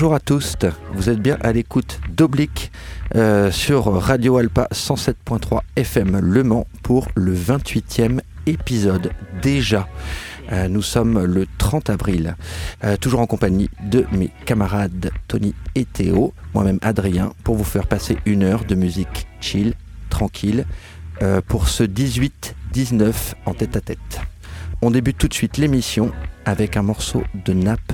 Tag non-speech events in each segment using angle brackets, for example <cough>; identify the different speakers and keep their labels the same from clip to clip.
Speaker 1: Bonjour à tous, vous êtes bien à l'écoute d'Oblique euh, sur Radio Alpa 107.3 FM Le Mans pour le 28e épisode déjà. Euh, nous sommes le 30 avril, euh, toujours en compagnie de mes camarades Tony et Théo, moi-même Adrien, pour vous faire passer une heure de musique chill, tranquille, pour ce 18-19 en tête à tête. On débute tout de suite l'émission avec un morceau de nappe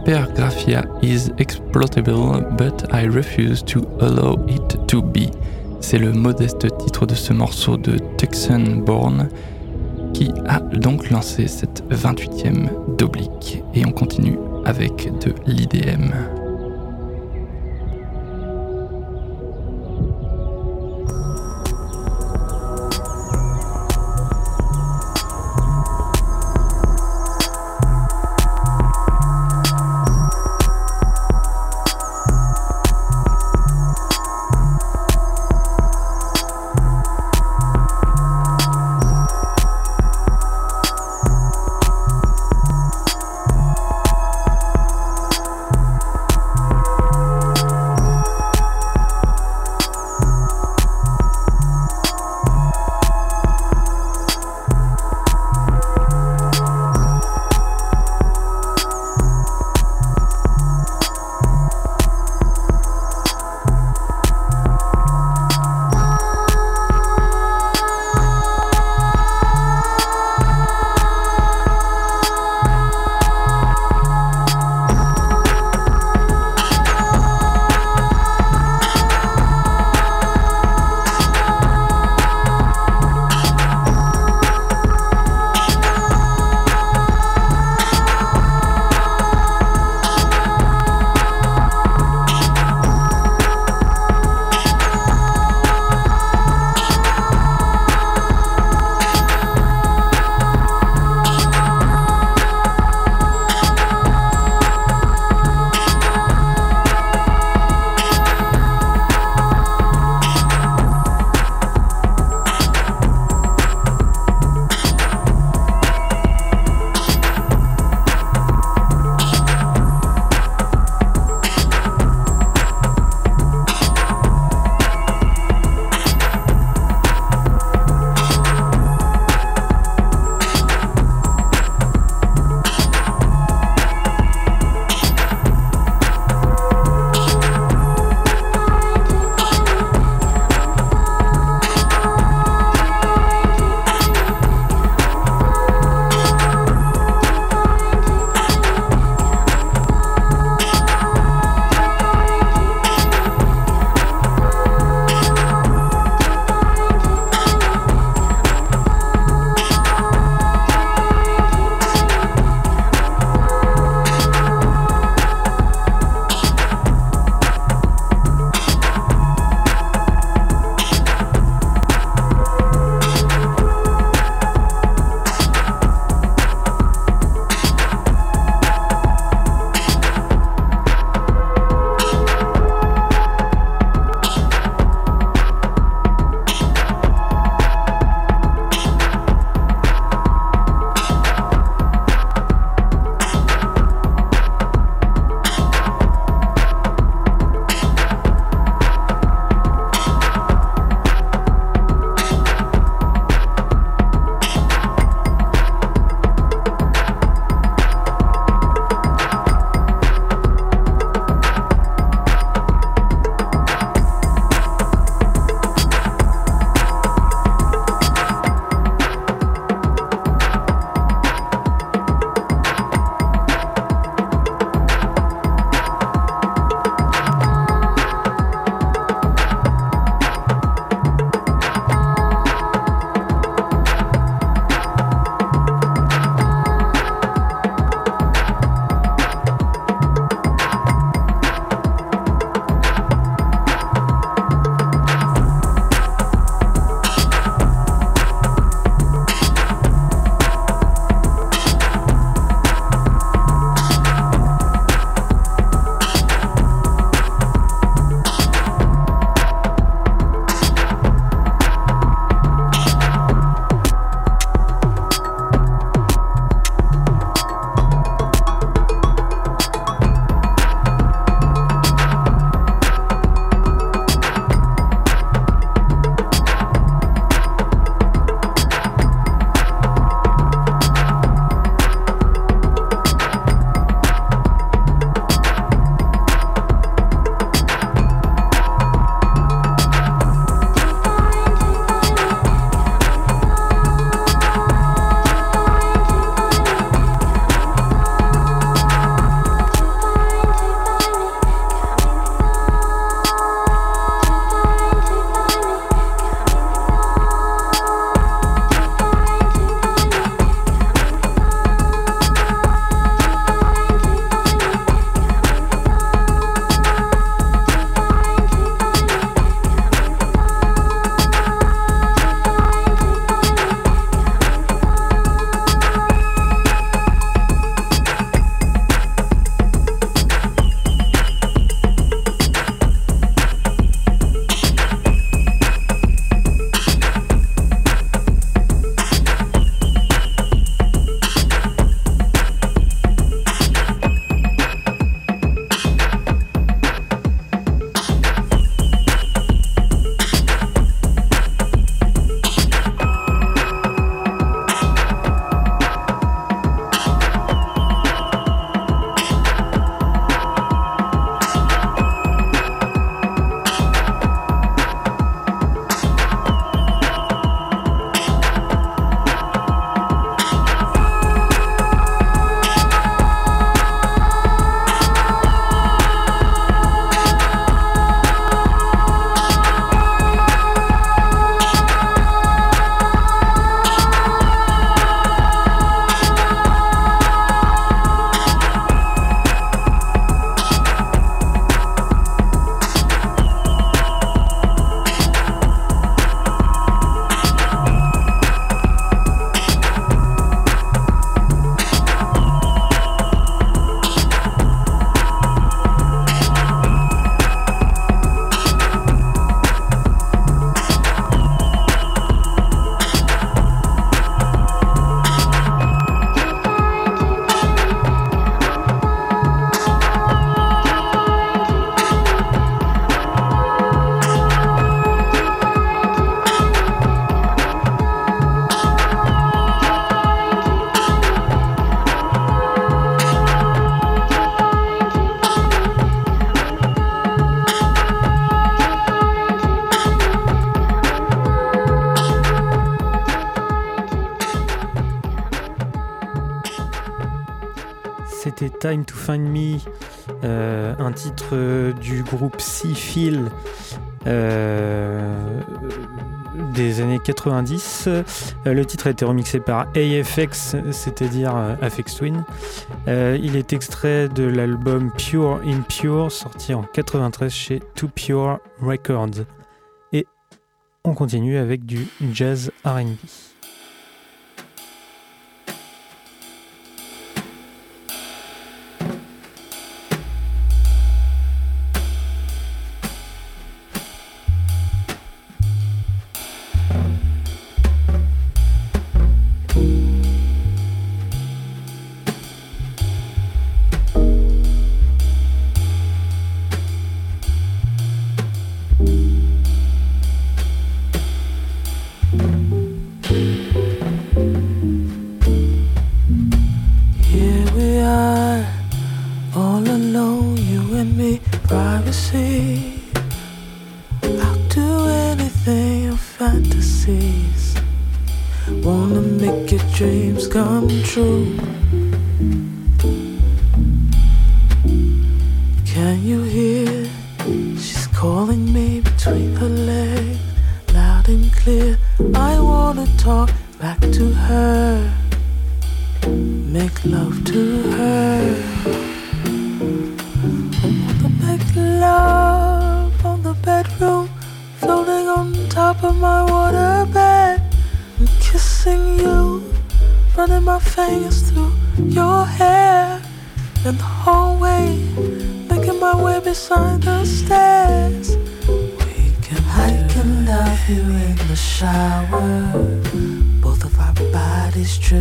Speaker 2: hypergraphia is exploitable, but I refuse to allow it to be. C'est le modeste titre de ce morceau de Texan Born qui a donc lancé cette 28e d'oblique. Et on continue avec de l'IDM.
Speaker 3: Euh, un titre du groupe Sea Feel euh, des années 90. le titre a été remixé par AFX, c'est-à-dire Afex Twin. il est extrait de l'album Pure Impure, sorti en 93 chez Too Pure Records. Et on continue avec du jazz RB.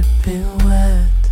Speaker 3: L'artiste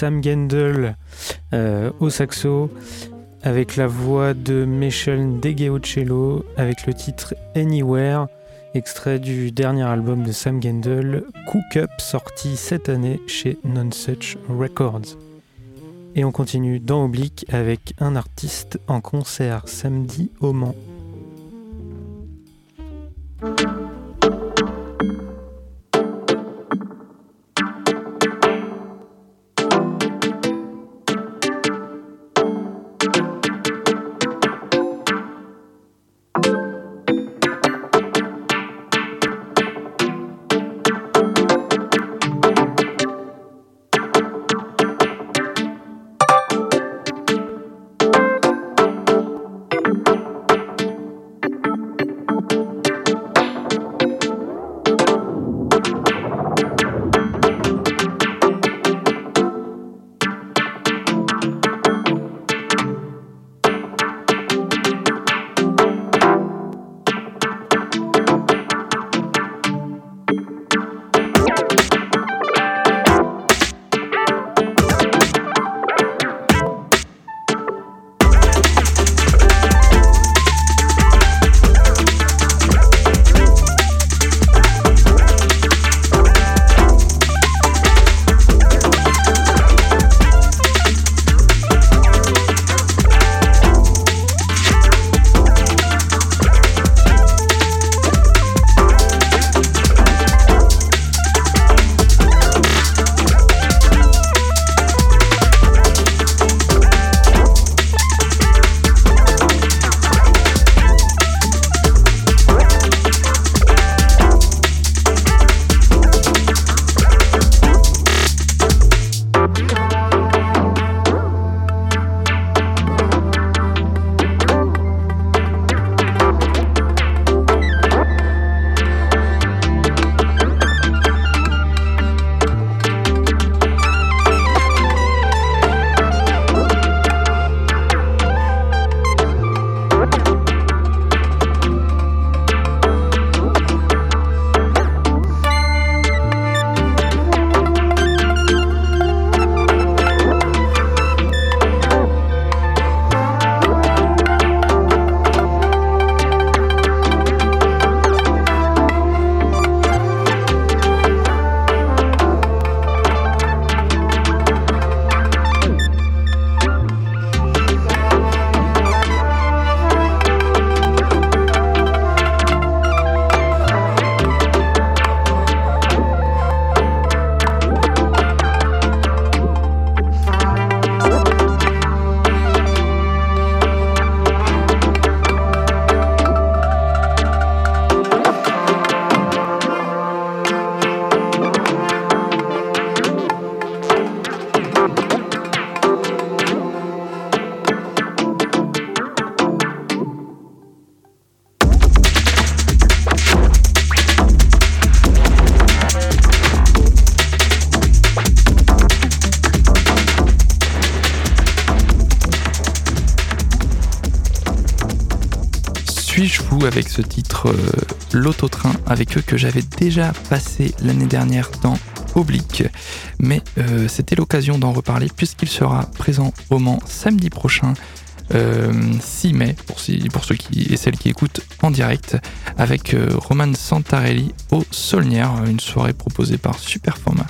Speaker 3: Sam Gendel euh, au saxo, avec la voix de Michel Degeocello, avec le titre Anywhere, extrait du dernier album de Sam Gendel, Cook Up, sorti cette année chez Nonsuch Records. Et on continue dans Oblique avec un artiste en concert samedi au Mans.
Speaker 2: Avec ce titre euh, L'Autotrain avec eux que j'avais déjà passé l'année dernière dans Oblique. Mais euh, c'était l'occasion d'en reparler puisqu'il sera présent au Mans samedi prochain. 6 euh, mai pour, ceux qui et celles qui écoutent en direct avec Roman Santarelli au Solnière, une soirée proposée par Superformat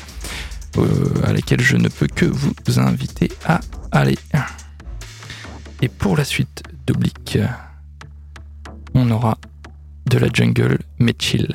Speaker 2: à laquelle je ne peux que vous inviter à aller. Et pour la suite d'Oblique, on aura de la jungle mais chill.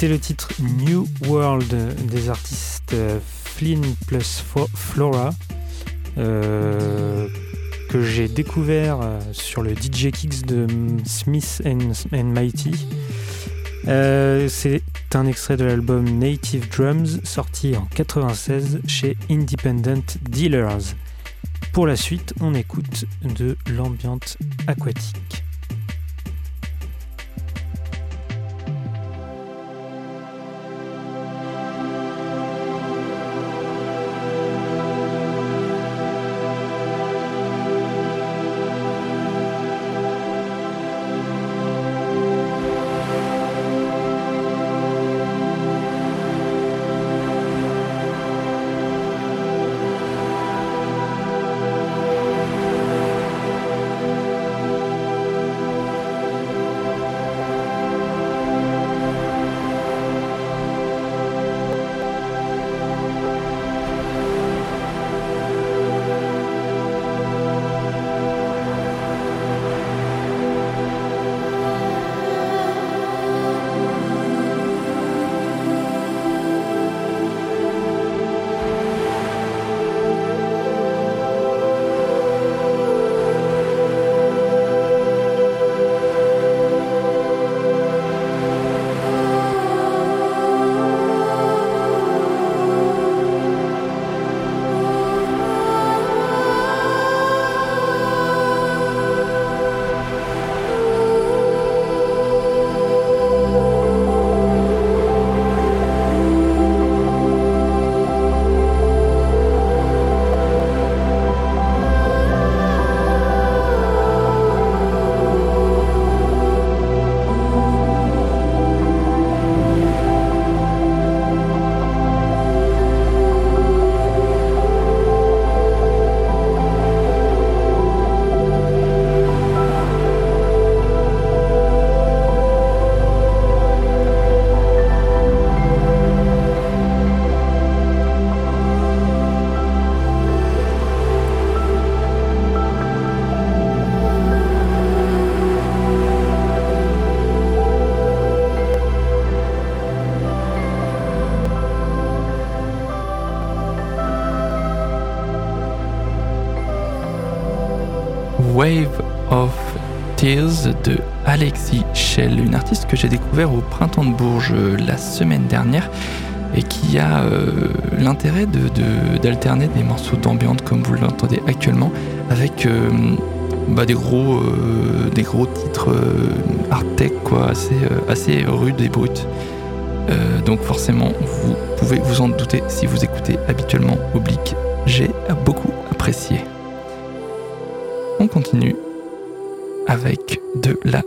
Speaker 4: C'était le titre New World des artistes Flynn plus Flora euh, que j'ai découvert euh, sur le DJ Kicks de Smith and, Mighty. Euh, c'est un extrait de l'album Native Drums sorti en 96 chez Independent Dealers. Pour la suite, on écoute de l'ambiance aquatique.
Speaker 2: Euh, la semaine dernière et qui a euh, l'intérêt d'alterner de, des morceaux d'ambiance comme vous l'entendez actuellement avec euh, bah, des, gros, des gros titres art tech quoi, assez, assez rudes et bruts. donc forcément vous pouvez vous en douter si vous écoutez habituellement Oblique, j'ai beaucoup apprécié. On continue avec de la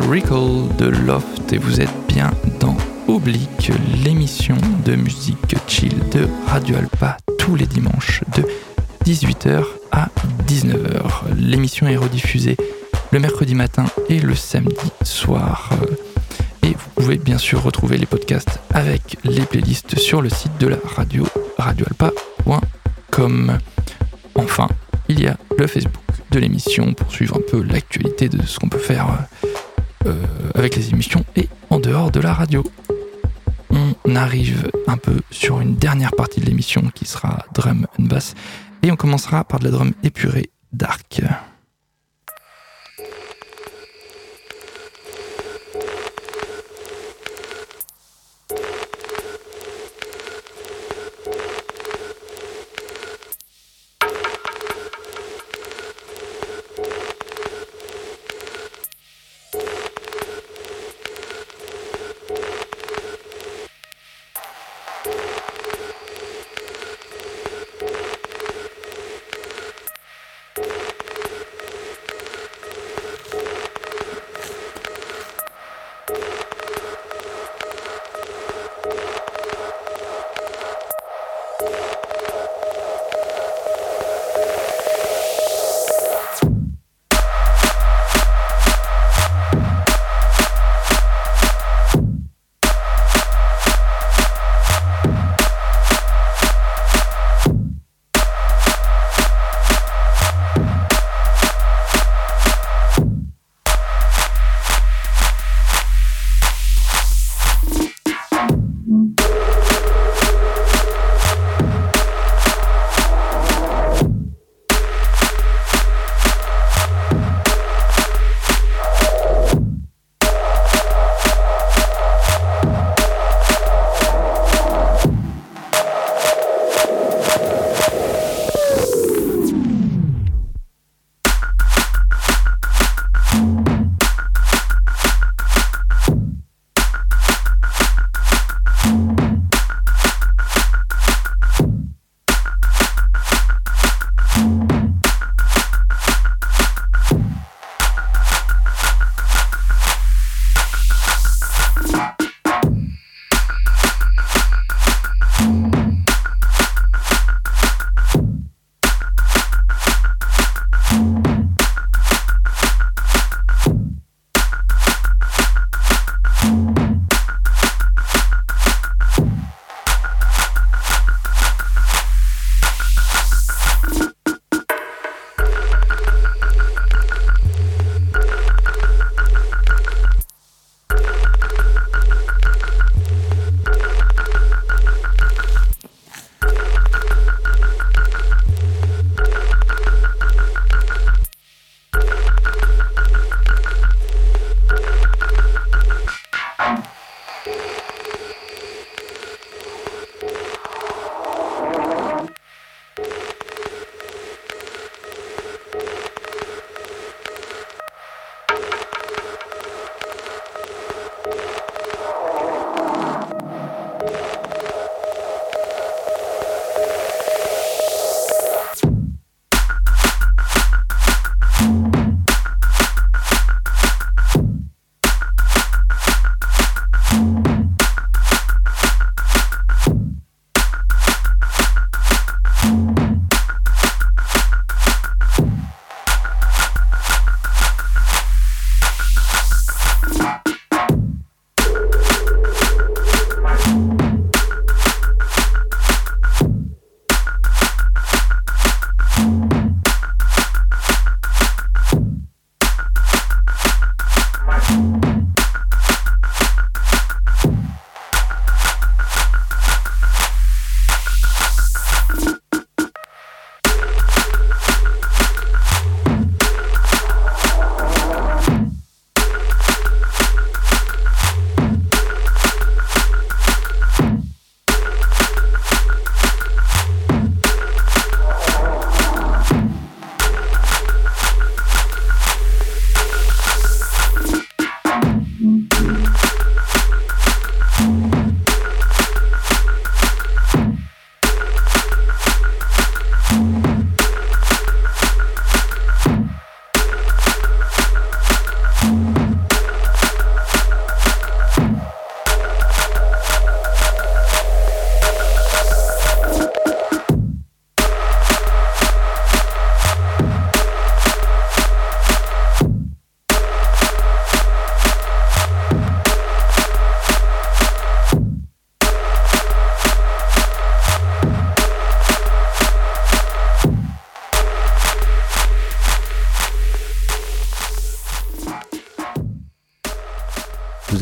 Speaker 2: Recall de Loft et vous êtes bien dans Oblique, l'émission de musique chill de Radio Alpa tous les dimanches de 18h à 19h. L'émission est rediffusée le mercredi matin et le samedi soir. Et vous pouvez bien sûr retrouver les podcasts avec les playlists sur le site de la radio radioalpa.com. Enfin, il y a le Facebook de l'émission pour suivre un peu l'actualité de ce qu'on peut faire avec les émissions et en dehors de la radio. On arrive un peu sur une dernière partie de l'émission qui sera drum and bass et on commencera par de la drum épurée dark.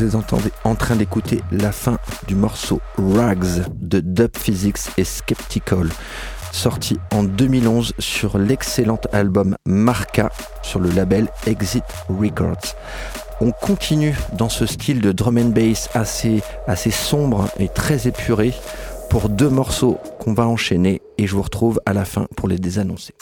Speaker 1: Vous êtes en train d'écouter la fin du morceau Rags de Dub Physics et Skeptical, sorti en 2011 sur l'excellent album Marca sur le label Exit Records. On continue dans ce style de drum and bass assez, assez sombre et très épuré pour deux morceaux qu'on va enchaîner et je vous retrouve à la fin pour les désannoncer.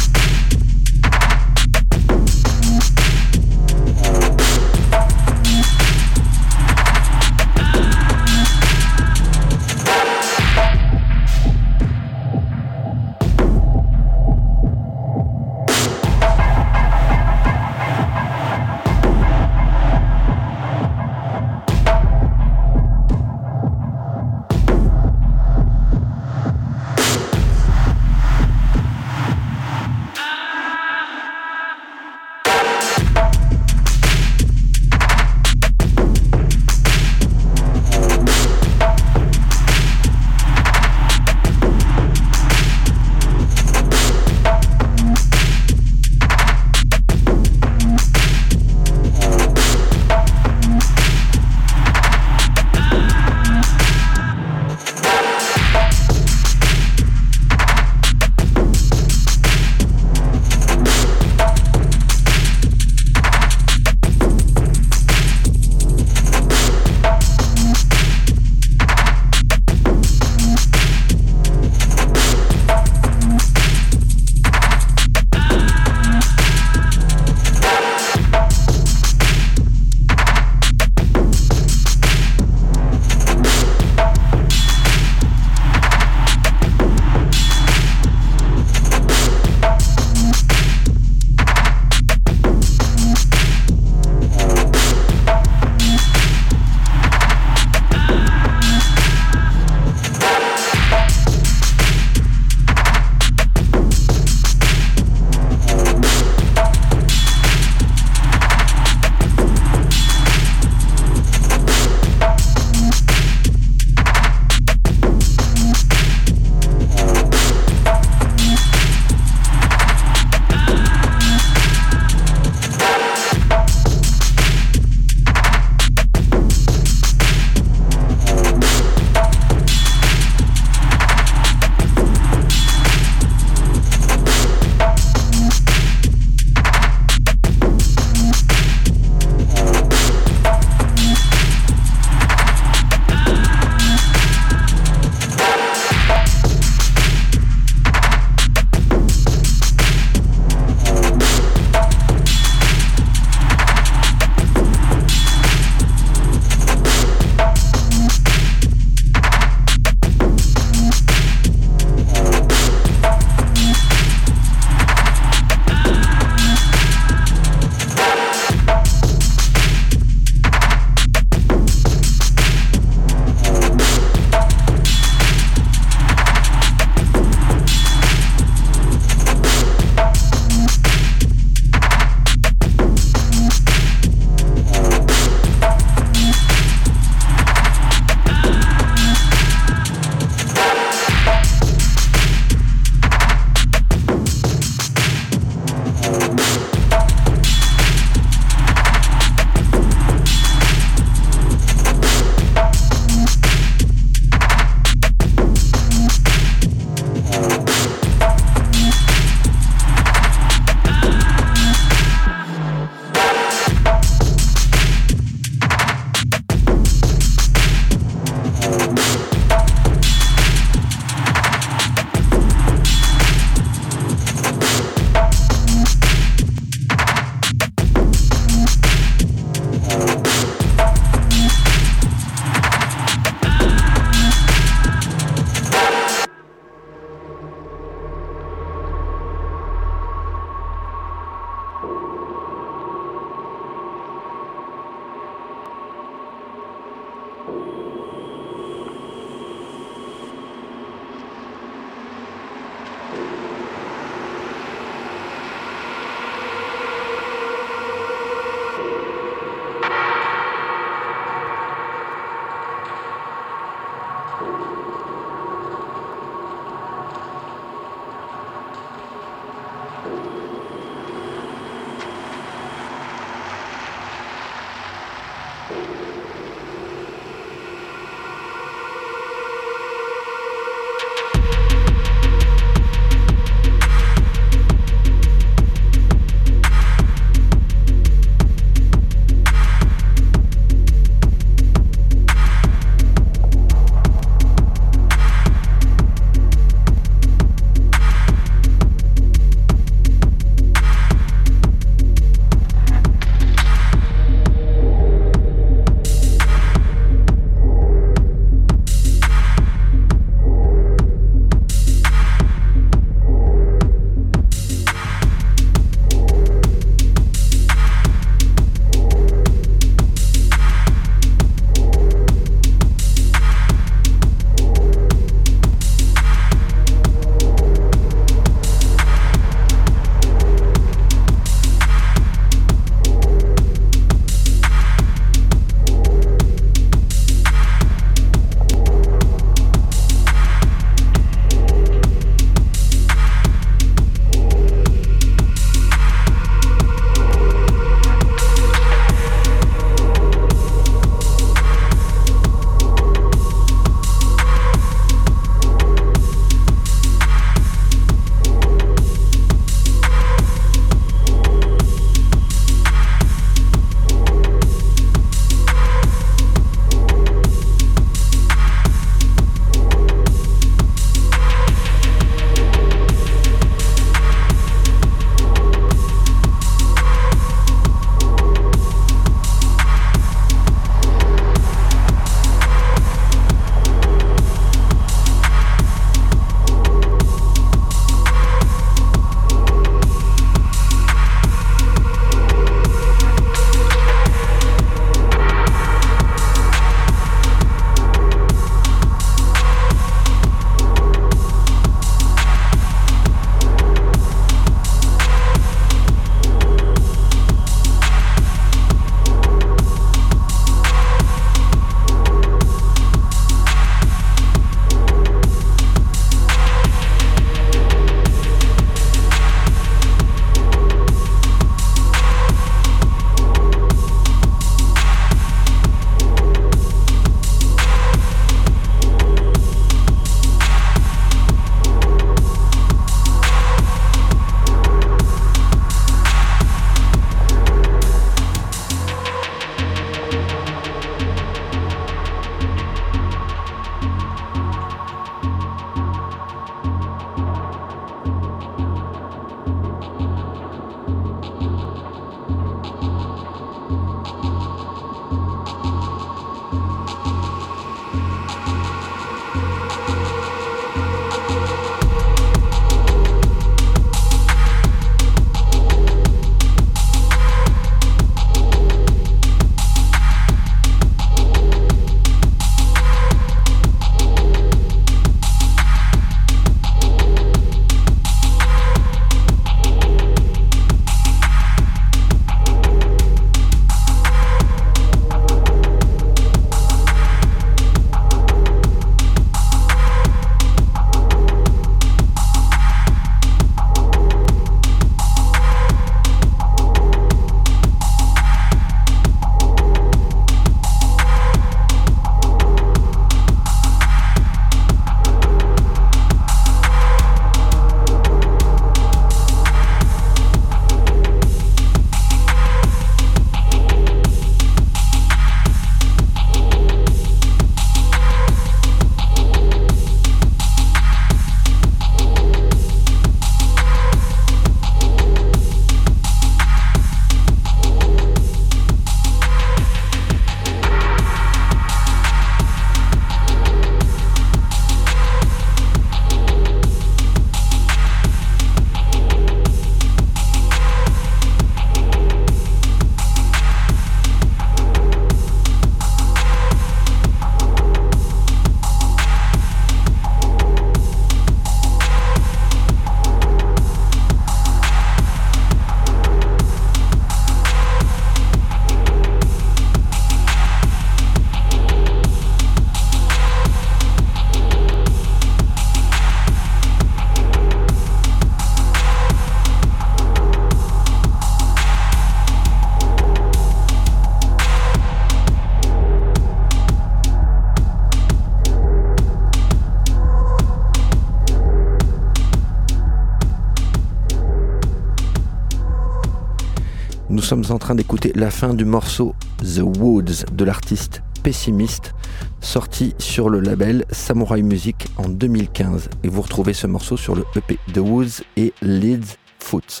Speaker 1: Sommes en train d'écouter la fin du morceau The Woods de l'artiste Pessimiste, sorti sur le label Samurai Music en 2015. Et vous retrouvez ce morceau sur le EP The Woods et Leeds Foot.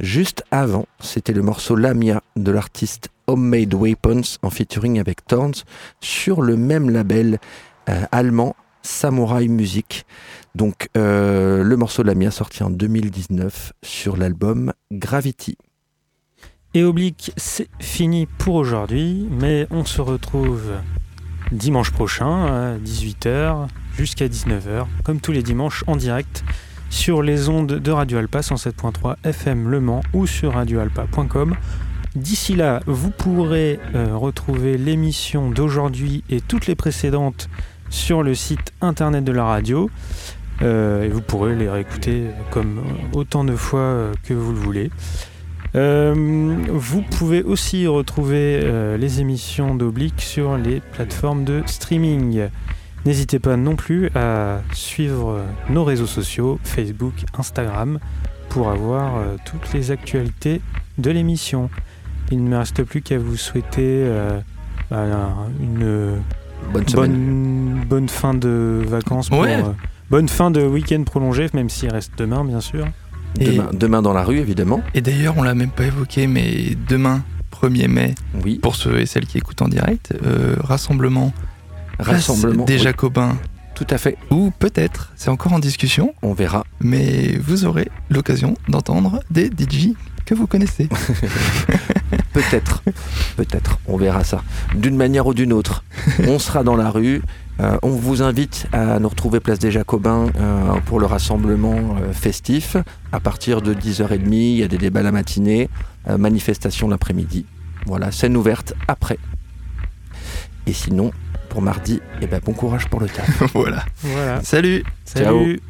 Speaker 1: Juste avant, c'était le morceau Lamia de l'artiste Homemade Weapons en featuring avec Thorns sur le même label euh, allemand Samurai Music. Donc euh, le morceau Lamia sorti en 2019 sur l'album Gravity.
Speaker 4: Et Oblique, c'est fini pour aujourd'hui, mais on se retrouve dimanche prochain à 18h jusqu'à 19h, comme tous les dimanches en direct sur les ondes de Radio Alpa 107.3 FM Le Mans ou sur radioalpa.com. D'ici là, vous pourrez euh, retrouver l'émission d'aujourd'hui et toutes les précédentes sur le site internet de la radio. Euh, et vous pourrez les réécouter comme autant de fois que vous le voulez. Euh, vous pouvez aussi retrouver euh, les émissions d'Oblique sur les plateformes de streaming. N'hésitez pas non plus à suivre nos réseaux sociaux, Facebook, Instagram, pour avoir euh, toutes les actualités de l'émission. Il ne me reste plus qu'à vous souhaiter bah, une
Speaker 1: bonne,
Speaker 4: bonne, fin de vacances. bonne fin de week-end prolongé, même s'il reste demain, bien sûr.
Speaker 1: Demain, dans la rue, évidemment.
Speaker 2: Et d'ailleurs, on l'a même pas évoqué, mais demain, 1er mai,
Speaker 1: oui.
Speaker 2: pour ceux et celles qui écoutent en direct, euh, rassemblement,
Speaker 1: rassemblement
Speaker 2: des Jacobins.
Speaker 1: Tout à fait.
Speaker 2: Ou peut-être, c'est encore en discussion.
Speaker 1: On verra.
Speaker 2: Mais vous aurez l'occasion d'entendre des DJ que vous connaissez. <laughs>
Speaker 1: peut-être, peut-être, on verra ça. D'une manière ou d'une autre. <laughs> On sera dans la rue, euh, on vous invite à nous retrouver place des Jacobins euh, pour le rassemblement euh, festif. À partir de 10h30, il y a des débats la matinée, manifestation l'après-midi. Voilà, scène ouverte après. Et sinon, pour mardi, eh ben, bon courage pour le taf. <laughs>
Speaker 2: voilà.
Speaker 4: voilà.
Speaker 2: Salut.
Speaker 4: Salut.